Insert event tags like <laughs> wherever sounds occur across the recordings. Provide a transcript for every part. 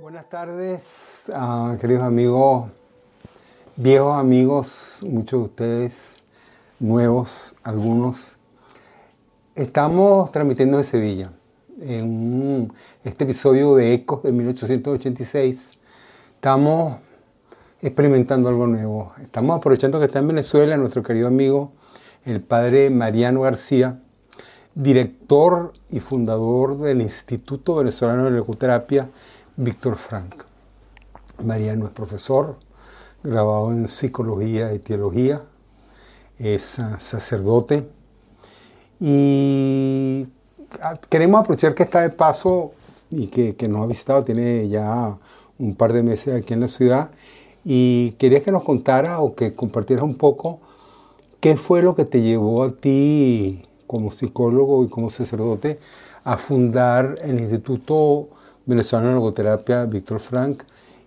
Buenas tardes, ah, queridos amigos, viejos amigos, muchos de ustedes, nuevos, algunos. Estamos transmitiendo de Sevilla en este episodio de Ecos de 1886. Estamos experimentando algo nuevo. Estamos aprovechando que está en Venezuela nuestro querido amigo, el padre Mariano García, director y fundador del Instituto Venezolano de Leucoterapia Víctor Frank. Mariano es profesor, grabado en psicología y teología, es ah, sacerdote y ah, queremos aprovechar que está de paso y que, que, nos ha visitado, tiene ya un par de meses aquí en la ciudad y quería que nos contara o que compartieras un poco qué fue lo que te llevó a ti como psicólogo y como sacerdote a fundar el Instituto venezolano de logoterapia, Víctor Frank,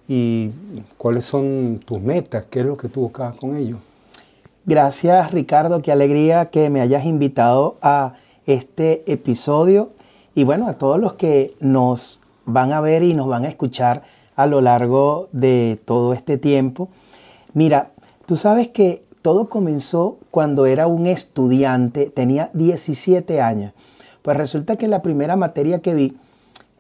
y cuáles son tus metas, qué es lo que tú buscabas con ello. Gracias Ricardo, qué alegría que me hayas invitado a este episodio y bueno, a todos los que nos van a ver y nos van a escuchar a lo largo de todo este tiempo. Mira, tú sabes que todo comenzó cuando era un estudiante, tenía 17 años. Pues resulta que la primera materia que vi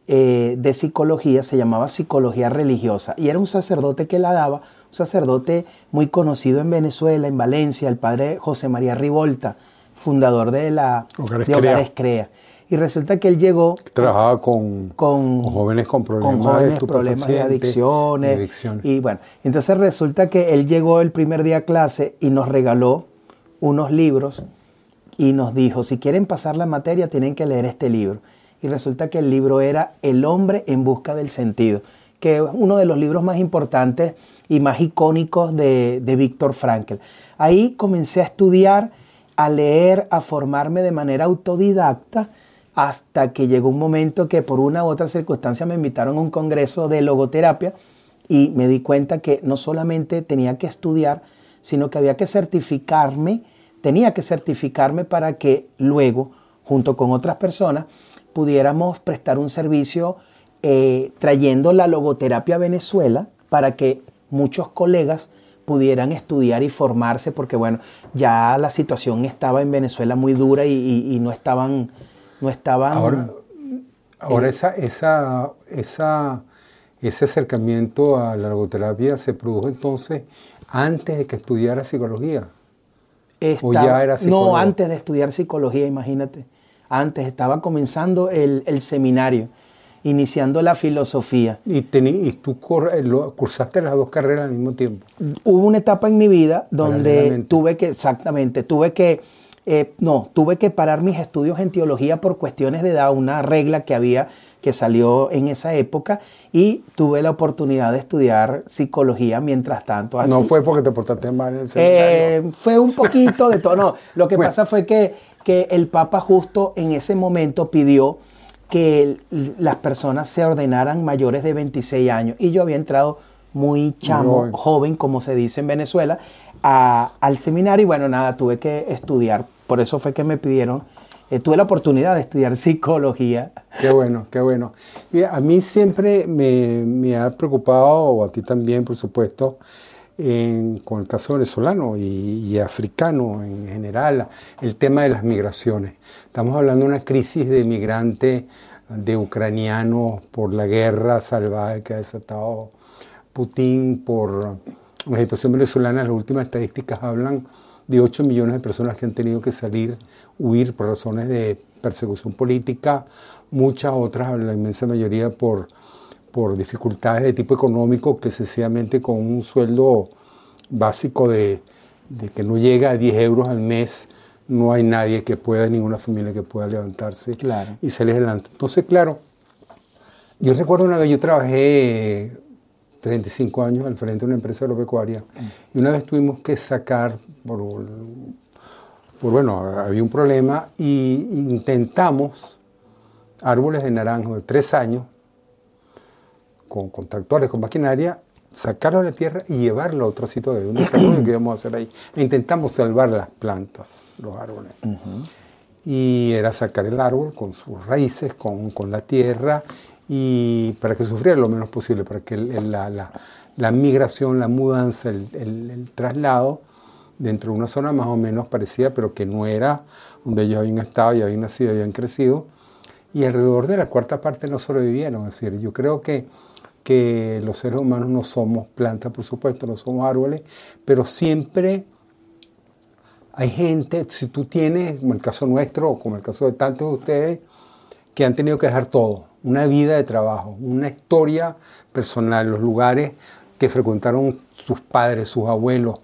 eh, de psicología se llamaba psicología religiosa y era un sacerdote que la daba, un sacerdote muy conocido en Venezuela, en Valencia, el padre José María Rivolta, fundador de la Hogares, Crea. Y resulta que él llegó... Trabajaba con, con, jóvenes con problemas, problemas de adicciones. Y bueno, entonces resulta que él llegó el primer día a clase y nos regaló unos libros y nos dijo, si quieren pasar la materia tienen que leer este libro y resulta que el libro era El hombre en busca del sentido, que es uno de los libros más importantes y más icónicos de, de Víctor Frankl. Ahí comencé a estudiar, a leer, a formarme de manera autodidacta, hasta que llegó un momento que por una u otra circunstancia me invitaron a un congreso de logoterapia y me di cuenta que no solamente tenía que estudiar, sino que había que certificarme, tenía que certificarme para que luego, junto con otras personas, pudiéramos prestar un servicio eh, trayendo la logoterapia a Venezuela para que muchos colegas pudieran estudiar y formarse, porque bueno, ya la situación estaba en Venezuela muy dura y, no estaban... No estaban ahora, ahora eh, esa, esa, esa, ese acercamiento a la logoterapia se produjo entonces antes de que estudiara psicología. ¿O ya era psicología? No, antes de estudiar psicología, imagínate antes, estaba comenzando el, seminario, iniciando la filosofía. ¿Y, y tú cursaste las dos carreras al mismo tiempo? Hubo una etapa en mi vida donde tuve que, exactamente, tuve que, eh, no, tuve que parar mis estudios en teología por cuestiones de edad, una regla que había que salió en esa época y tuve la oportunidad de estudiar psicología mientras tanto. No fue porque te portaste mal en el seminario. Eh, fue un poquito de todo. No, <laughs> lo que pasa fue que que el Papa justo en ese momento pidió que las personas se ordenaran mayores de 26 años. Y yo había entrado muy chamo, joven, como se dice en Venezuela, al seminario y bueno, nada, tuve que estudiar. Por eso fue que me pidieron, eh, tuve la oportunidad de estudiar psicología. Qué bueno, qué bueno. a mí siempre me, me ha preocupado, o a ti también, por supuesto, con el caso venezolano y, africano en general, el tema de las migraciones. Estamos hablando de una crisis de migrantes, de ucranianos por la guerra salvaje que ha desatado Putin, por la situación venezolana. Las últimas estadísticas hablan de 8 millones de personas que han tenido que salir, huir por razones de persecución política, muchas otras, la inmensa mayoría por por dificultades de tipo económico que sencillamente con un sueldo básico de, que no llega a 10 euros al mes, no hay nadie que pueda, ninguna familia que pueda levantarse y salir adelante. Entonces, claro, yo recuerdo una vez, yo trabajé 35 años al frente de una empresa agropecuaria y una vez tuvimos que sacar por bueno, había un problema y intentamos árboles de naranjo de tres años, con, con tractores, con maquinaria, sacarlo de la tierra y llevarlo a otro sitio de un desarrollo que íbamos a hacer ahí. E intentamos salvar las plantas, los árboles. Y era sacar el árbol con sus raíces, con, con, la tierra, y para que sufriera lo menos posible, para que la, la, la, migración, la mudanza, el, el, el, traslado dentro de una zona más o menos parecida, pero que no era donde ellos habían estado y habían nacido, habían crecido. Y alrededor de la cuarta parte no sobrevivieron. Es decir, yo creo que que los seres humanos no somos plantas, por supuesto, no somos árboles, pero siempre hay gente, si tú tienes, como el caso nuestro, como el caso de tantos de ustedes, que han tenido que dejar todo, una vida de trabajo, una historia personal, los lugares que frecuentaron sus padres, sus abuelos,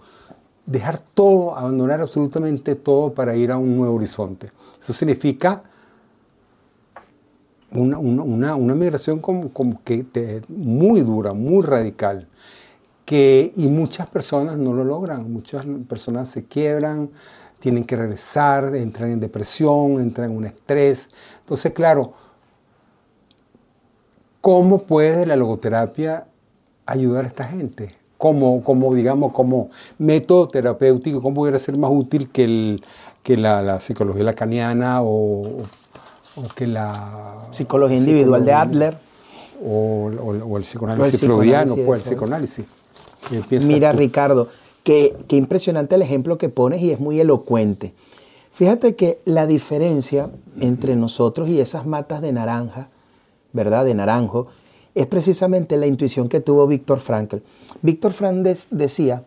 dejar todo, abandonar absolutamente todo para ir a un nuevo horizonte. Eso significa una, una, una, migración como, como que muy dura, muy radical, que, y muchas personas no lo logran, muchas personas se quiebran, tienen que regresar, entran en depresión, entran en un estrés. Entonces, claro, ¿cómo puede la logoterapia ayudar a esta gente? Como, como digamos, como método terapéutico, ¿cómo pudiera ser más útil que, el, que la, la psicología lacaniana o o que la psicología individual de Adler o, el psicoanálisis freudiano, pues el psicoanálisis. Mira, Ricardo, qué, qué impresionante el ejemplo que pones y es muy elocuente. Fíjate que la diferencia entre nosotros y esas matas de naranja, ¿verdad? De naranjo, es precisamente la intuición que tuvo Víctor Frankl. Víctor Frankl decía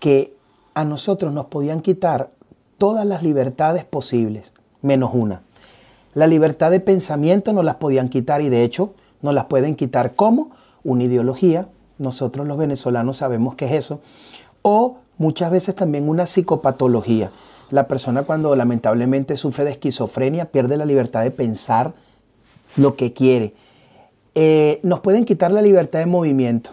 que a nosotros nos podían quitar todas las libertades posibles, menos una. La libertad de pensamiento no las podían quitar y de hecho no las pueden quitar como una ideología, nosotros los venezolanos sabemos qué es eso, o muchas veces también una psicopatología. La persona cuando lamentablemente sufre de esquizofrenia pierde la libertad de pensar lo que quiere. Eh, nos pueden quitar la libertad de movimiento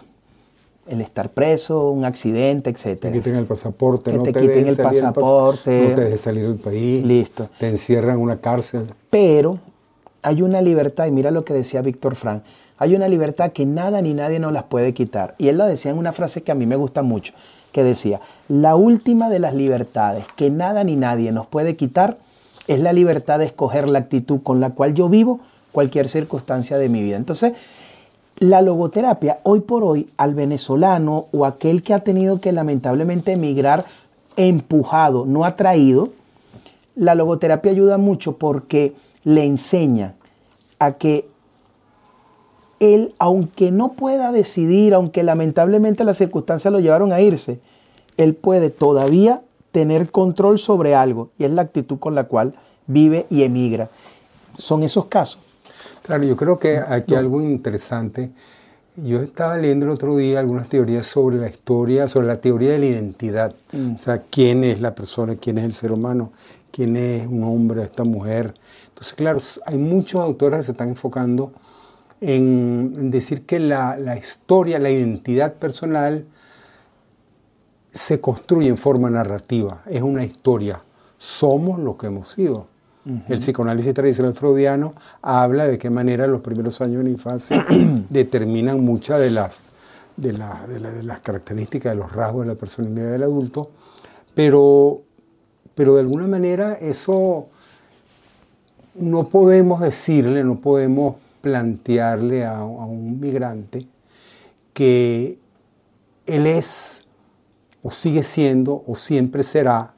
el estar preso, un accidente, etc. Te quiten el pasaporte, que no te, quiten el pasaporte. no te dejes salir del país. Listo. Te encierran en una cárcel. Pero hay una libertad, y mira lo que decía Víctor Frank, hay una libertad que nada ni nadie nos las puede quitar. Y él lo decía en una frase que a mí me gusta mucho, que decía, la última de las libertades que nada ni nadie nos puede quitar es la libertad de escoger la actitud con la cual yo vivo cualquier circunstancia de mi vida. Entonces, la logoterapia, hoy por hoy, al venezolano o aquel que ha tenido que lamentablemente emigrar empujado, no atraído, la logoterapia ayuda mucho porque le enseña a que él, aunque no pueda decidir, aunque lamentablemente las circunstancias lo llevaron a irse, él puede todavía tener control sobre algo y es la actitud con la cual vive y emigra. Son esos casos. Claro, yo creo que aquí algo interesante. Yo estaba leyendo el otro día algunas teorías sobre la historia, sobre la teoría de la identidad. Mm. O sea, quién es la persona, quién es el ser humano, quién es un hombre, esta mujer. Entonces, claro, hay muchos autores que se están enfocando en, decir que la, la historia, la identidad personal se construye en forma narrativa. Es una historia. Somos lo que hemos sido. El psicoanálisis tradicional freudiano habla de qué manera los primeros años de la infancia <clears throat> determinan muchas de las, de, las características, de los rasgos de la personalidad del adulto, pero, pero de alguna manera eso no podemos decirle, no podemos plantearle a, a un migrante que él es o sigue siendo o siempre será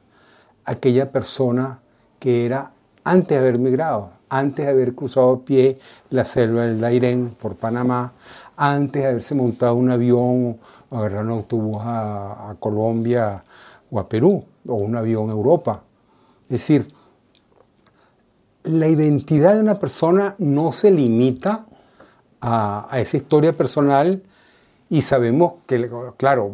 aquella persona que era antes de haber migrado, antes de haber cruzado a pie la selva del Dairén por Panamá, antes de haberse montado un avión o agarrar un autobús a, Colombia o a Perú, o un avión a Europa. Es decir, la identidad de una persona no se limita a, esa historia personal y sabemos que, claro,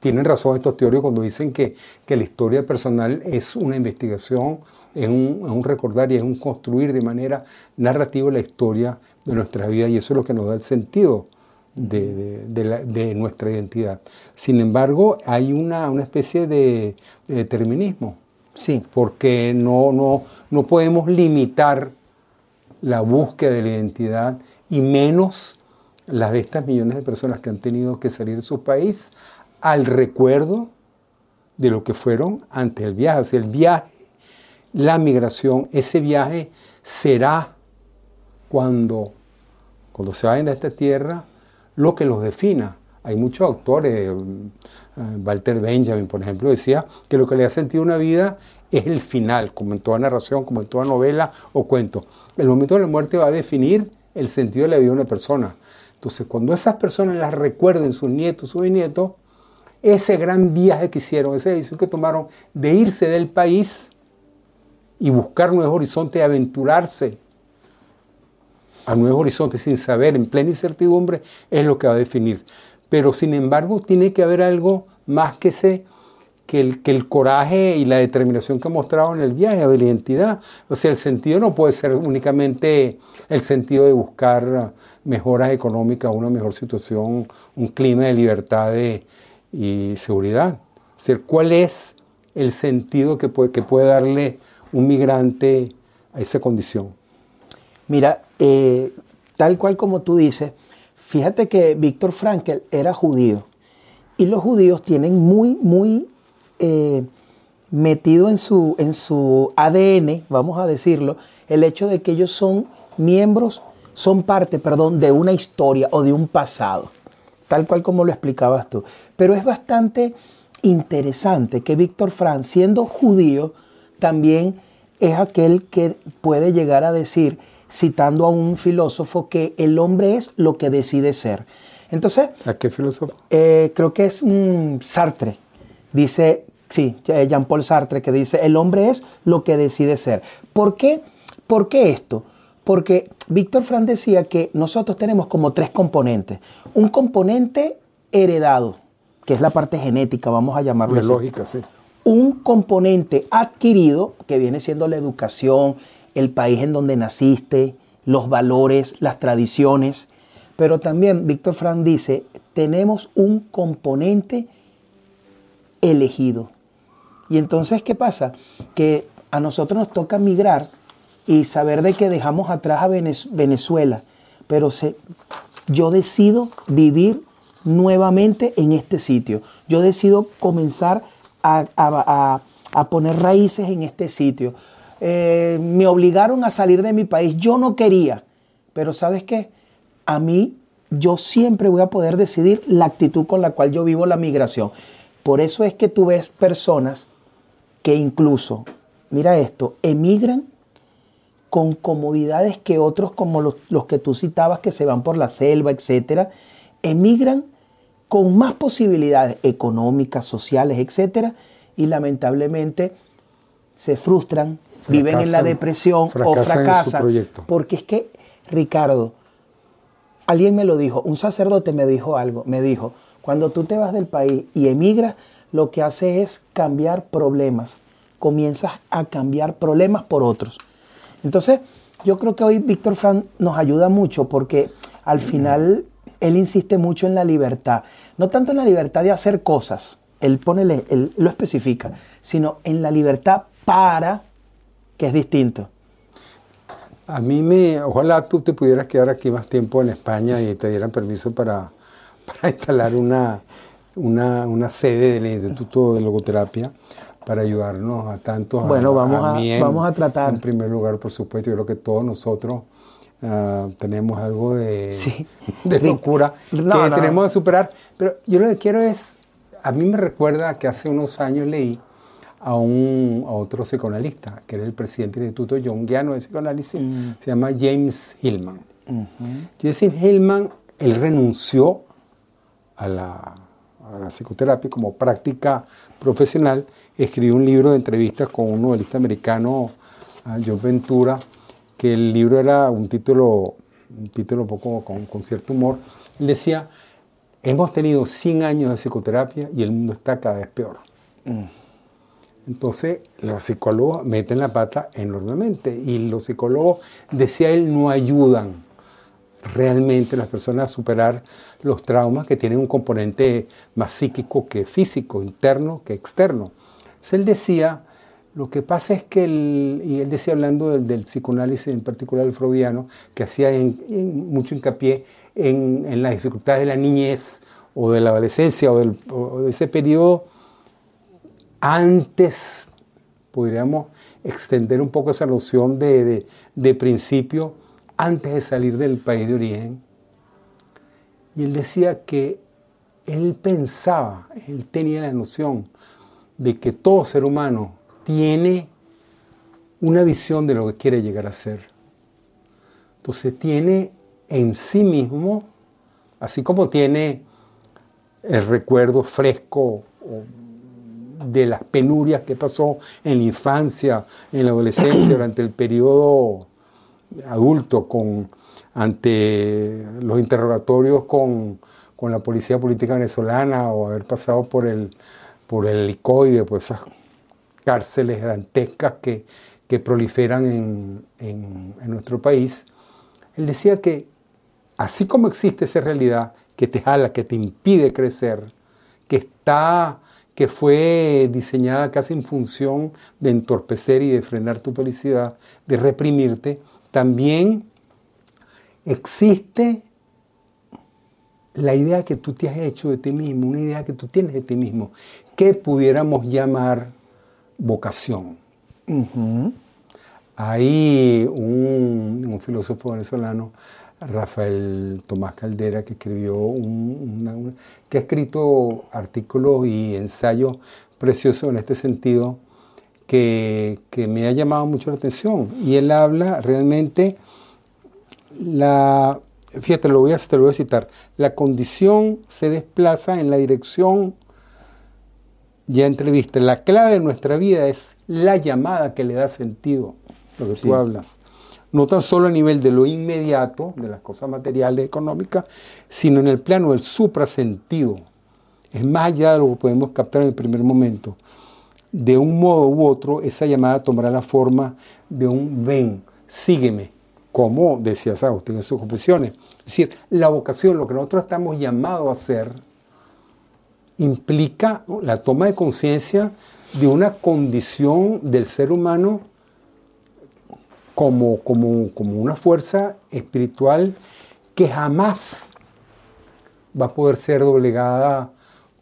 tienen razón estos teóricos cuando dicen que, que la historia personal es una investigación es un, recordar y es un construir de manera narrativa la historia de nuestra vida y eso es lo que nos da el sentido de, nuestra identidad. Sin embargo, hay una, especie de, determinismo Sí. Porque no, no, no podemos limitar la búsqueda de la identidad y menos las de estas millones de personas que han tenido que salir de su país al recuerdo de lo que fueron antes del viaje. O sea, el viaje, la migración, ese viaje será cuando, cuando se vayan de esta tierra lo que los defina. Hay muchos autores, eh, Walter Benjamin, por ejemplo, decía que lo que le ha sentido una vida es el final, como en toda narración, como en toda novela o cuento. El momento de la muerte va a definir el sentido de la vida de una persona. Entonces, cuando esas personas las recuerden, sus nietos, sus bisnietos, ese gran viaje que hicieron, esa decisión que tomaron de irse del país y buscar nuevos horizontes, aventurarse a nuevos horizontes sin saber, en plena incertidumbre, es lo que va a definir. Pero sin embargo, tiene que haber algo más que ese que el, que el coraje y la determinación que ha mostrado en el viaje, de la identidad. O sea, el sentido no puede ser únicamente el sentido de buscar mejoras económicas, una mejor situación, un clima de libertad y seguridad. O sea, ¿cuál es el sentido que puede, que puede darle un migrante a esa condición? Mira, eh, tal cual como tú dices, fíjate que Víctor Frankl era judío y los judíos tienen muy, muy eh, metido en su, en su ADN, vamos a decirlo, el hecho de que ellos son miembros, son parte, perdón, de una historia o de un pasado, tal cual como lo explicabas tú. Pero es bastante interesante que Víctor Frank, siendo judío, también es aquel que puede llegar a decir, citando a un filósofo, que el hombre es lo que decide ser. Entonces, ¿a qué filósofo? Eh, creo que es un Sartre. Dice, sí, Jean-Paul Sartre, que dice, el hombre es lo que decide ser. ¿Por qué? ¿Por qué esto? Porque Víctor Frank decía que nosotros tenemos como tres componentes. Un componente heredado, que es la parte genética, vamos a llamarlo así. lógica, sí. Un componente adquirido, que viene siendo la educación, el país en donde naciste, los valores, las tradiciones. Pero también Víctor Frank dice, tenemos un componente elegido. Y entonces, ¿qué pasa? Que a nosotros nos toca migrar y saber de que dejamos atrás a Venezuela, pero yo decido vivir nuevamente en este sitio. Yo decido comenzar a, poner raíces en este sitio. Eh, me obligaron a salir de mi país. Yo no quería, pero ¿sabes qué? A mí yo siempre voy a poder decidir la actitud con la cual yo vivo la migración. Por eso es que tú ves personas que incluso, mira esto, emigran con comodidades que otros como los, que tú citabas que se van por la selva, etcétera, emigran con más posibilidades económicas, sociales, etcétera, y lamentablemente se frustran, viven en la depresión o fracasan. Porque es que, Ricardo, alguien me lo dijo, un sacerdote me dijo algo, me dijo, cuando tú te vas del país y emigras, lo que hace es cambiar problemas. Comienzas a cambiar problemas por otros. Entonces, yo creo que hoy Víctor Frank nos ayuda mucho porque al final él insiste mucho en la libertad. No tanto en la libertad de hacer cosas, él, pone, él lo especifica, sino en la libertad para, que es distinto. A mí me, ojalá tú te pudieras quedar aquí más tiempo en España y te dieran permiso para <laughs> para instalar una, una, sede del Instituto de Logoterapia para ayudarnos a tantos. Bueno, vamos a, vamos a tratar. En primer lugar, por supuesto, yo creo que todos nosotros ah, tenemos algo de, <laughs> de locura que tenemos que superar. Pero yo lo que quiero es, a mí me recuerda que hace unos años leí a, un, a otro psicoanalista, que era el presidente del Instituto Jungiano de Psicoanálisis, mm. se llama James Hillman. James Hillman, él renunció a la, psicoterapia como práctica profesional, escribió un libro de entrevistas con un novelista americano, John Ventura, que el libro era un título, un título poco con, cierto humor. Él decía, hemos tenido 100 años de psicoterapia y el mundo está cada vez peor. Mm. Entonces, los psicólogos meten la pata enormemente y los psicólogos, decía él, no ayudan realmente las personas a superar los traumas que tienen un componente más psíquico que físico, interno que externo. él decía, Lo que pasa es que, y él decía hablando del, psicoanálisis, en particular el freudiano, que hacía mucho hincapié en, en, las dificultades de la niñez o de la adolescencia o, de ese periodo antes, podríamos extender un poco esa noción de, de principio, antes de salir del país de origen. Y él decía que él pensaba, él tenía la noción de que todo ser humano tiene una visión de lo que quiere llegar a ser. Entonces tiene en sí mismo, así como tiene el recuerdo fresco de las penurias que pasó en la infancia, en la adolescencia, <clears throat> durante el periodo adulto, con, ante los interrogatorios con, con la policía política venezolana o haber pasado por el, por el licoide, pues cárceles dantescas que, que proliferan en, en, nuestro país, él decía que así como existe esa realidad que te jala, que te impide crecer, que está que fue diseñada casi en función de entorpecer y de frenar tu felicidad, de reprimirte, también existe la idea que tú te has hecho de ti mismo, una idea que tú tienes de ti mismo, que pudiéramos llamar vocación. Hay un, filósofo venezolano, Rafael Tomás Caldera, que escribió un, que ha escrito artículos y ensayos preciosos en este sentido, que, que, me ha llamado mucho la atención. Y él habla realmente, la, fíjate, lo voy a, te lo voy a citar, la condición se desplaza en la dirección ya entrevista, la clave de nuestra vida es la llamada que le da sentido, lo que tú hablas. No tan solo a nivel de lo inmediato, de las cosas materiales, económicas, sino en el plano del suprasentido. Es más allá de lo que podemos captar en el primer momento. De un modo u otro, esa llamada tomará la forma de un ven, sígueme, como decía Agustín en sus confesiones. Es decir, la vocación, lo que nosotros estamos llamados a hacer, implica la toma de conciencia de una condición del ser humano como, como, como, una fuerza espiritual que jamás va a poder ser doblegada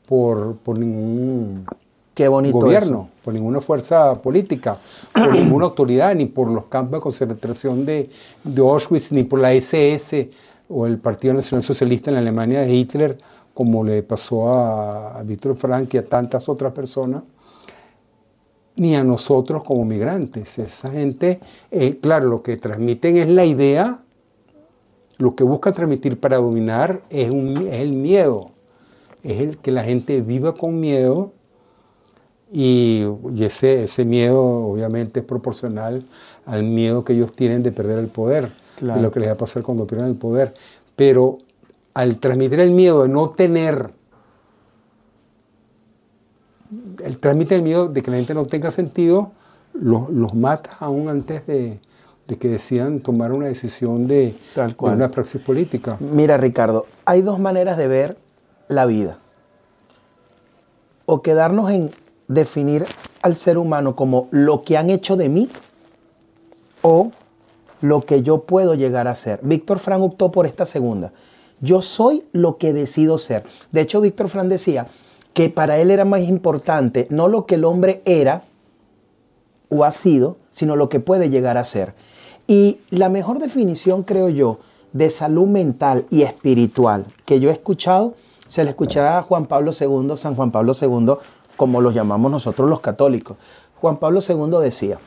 por, por ningún Qué bonito gobierno, por ninguna fuerza política, por ninguna autoridad, ni por los campos de concentración de, de Auschwitz, ni por la SS o el Partido Nacional Socialista en la Alemania de Hitler, como le pasó a, Víctor Frank y a tantas otras personas, ni a nosotros como migrantes. Esa gente, eh, claro, lo que transmiten es la idea, lo que buscan transmitir para dominar es, el miedo, es el que la gente viva con miedo y, ese, ese, miedo obviamente es proporcional al miedo que ellos tienen de perder el poder, de lo que les va a pasar cuando pierdan el poder. Pero al transmitir el miedo de no tener, el transmite el miedo de que la gente no tenga sentido, los, los mata aún antes de, que decidan tomar una decisión de, de una praxis política. Mira, Ricardo, hay dos maneras de ver la vida. O quedarnos en definir al ser humano como lo que han hecho de mí o lo que yo puedo llegar a ser. Víctor Frank optó por esta segunda. Yo soy lo que decido ser. De hecho, Víctor Fran decía que para él era más importante no lo que el hombre era o ha sido, sino lo que puede llegar a ser. Y la mejor definición, creo yo, de salud mental y espiritual que yo he escuchado, se le escuchaba a Juan Pablo II, San Juan Pablo II, como lo llamamos nosotros los católicos. Juan Pablo II decía,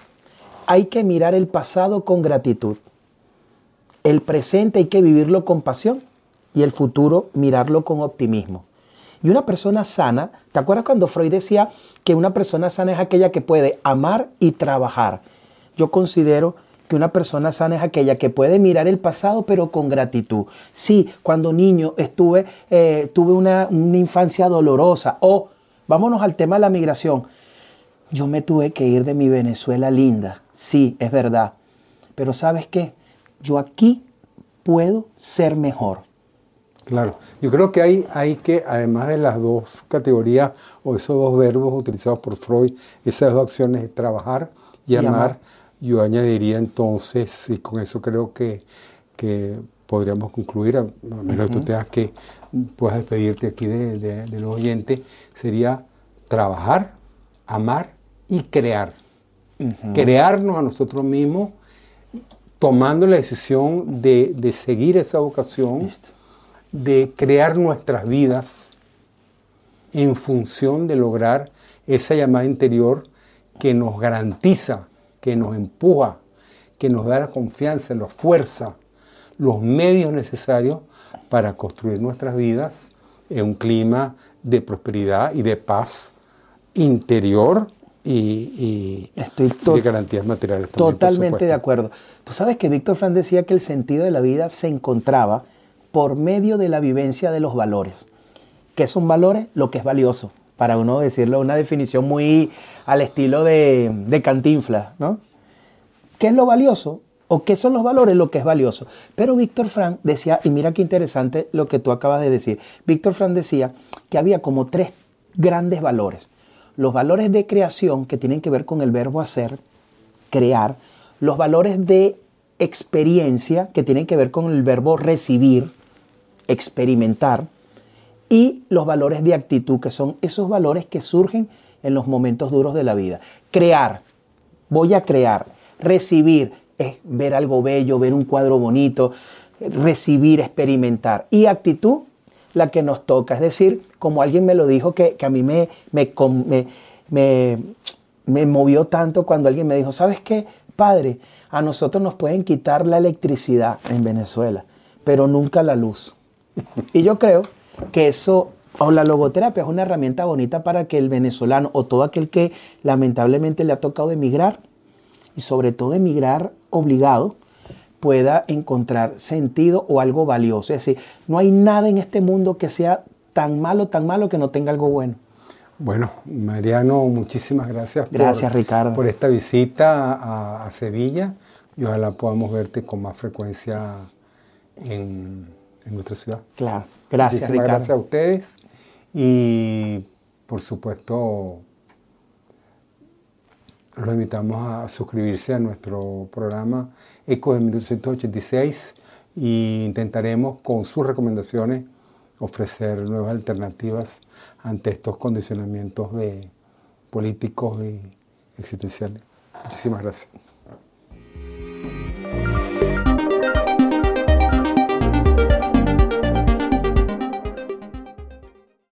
hay que mirar el pasado con gratitud. El presente hay que vivirlo con pasión y el futuro mirarlo con optimismo. Y una persona sana, ¿te acuerdas cuando Freud decía que una persona sana es aquella que puede amar y trabajar? Yo considero que una persona sana es aquella que puede mirar el pasado pero con gratitud. Sí, cuando niño estuve, eh, tuve una, una infancia dolorosa o, vámonos al tema de la migración, yo me tuve que ir de mi Venezuela linda. Sí, es verdad. Pero ¿sabes qué? Yo aquí puedo ser mejor Claro, yo creo que hay, hay que, además de las dos categorías o esos dos verbos utilizados por Freud, esas dos acciones de trabajar y, amar, yo añadiría entonces, y con eso creo que, que podríamos concluir, a menos que tú tengas que puedas despedirte aquí de, de, los oyentes, sería trabajar, amar y crear. Crearnos a nosotros mismos, tomando la decisión de, de seguir esa vocación de crear nuestras vidas en función de lograr esa llamada interior que nos garantiza, que nos empuja, que nos da la confianza, la fuerza, los medios necesarios para construir nuestras vidas en un clima de prosperidad y de paz interior y, de garantías materiales. totalmente de acuerdo. Tú sabes que Víctor Fran decía que el sentido de la vida se encontraba por medio de la vivencia de los valores. ¿Qué son valores? Lo que es valioso, para uno decirlo, una definición muy al estilo de, de ¿no? ¿Qué es lo valioso? ¿O qué son los valores? Lo que es valioso. Pero Víctor Frank decía, y mira qué interesante lo que tú acabas de decir, Víctor Frank decía que había como tres grandes valores. Los valores de creación, que tienen que ver con el verbo hacer, crear, los valores de experiencia, que tienen que ver con el verbo recibir, experimentar, y los valores de actitud, que son esos valores que surgen en los momentos duros de la vida. Crear, voy a crear, recibir, es ver algo bello, ver un cuadro bonito, recibir, experimentar. Y actitud, la que nos toca. Es decir, como alguien me lo dijo, que, a mí me, me, me, me, movió tanto cuando alguien me dijo, ¿sabes qué, padre? A nosotros nos pueden quitar la electricidad en Venezuela, pero nunca la luz. Y yo creo que eso, o la logoterapia es una herramienta bonita para que el venezolano o todo aquel que lamentablemente le ha tocado emigrar, y sobre todo emigrar obligado, pueda encontrar sentido o algo valioso. Es decir, no hay nada en este mundo que sea tan malo, tan malo que no tenga algo bueno. Bueno, Mariano, muchísimas gracias, gracias por, Ricardo. por esta visita a, Sevilla y ojalá podamos verte con más frecuencia en, en nuestra ciudad. Claro, gracias Ricardo. Gracias a ustedes y por supuesto los invitamos a suscribirse a nuestro programa ECO de 1986 e intentaremos con sus recomendaciones ofrecer nuevas alternativas ante estos condicionamientos de políticos y existenciales. Muchísimas gracias.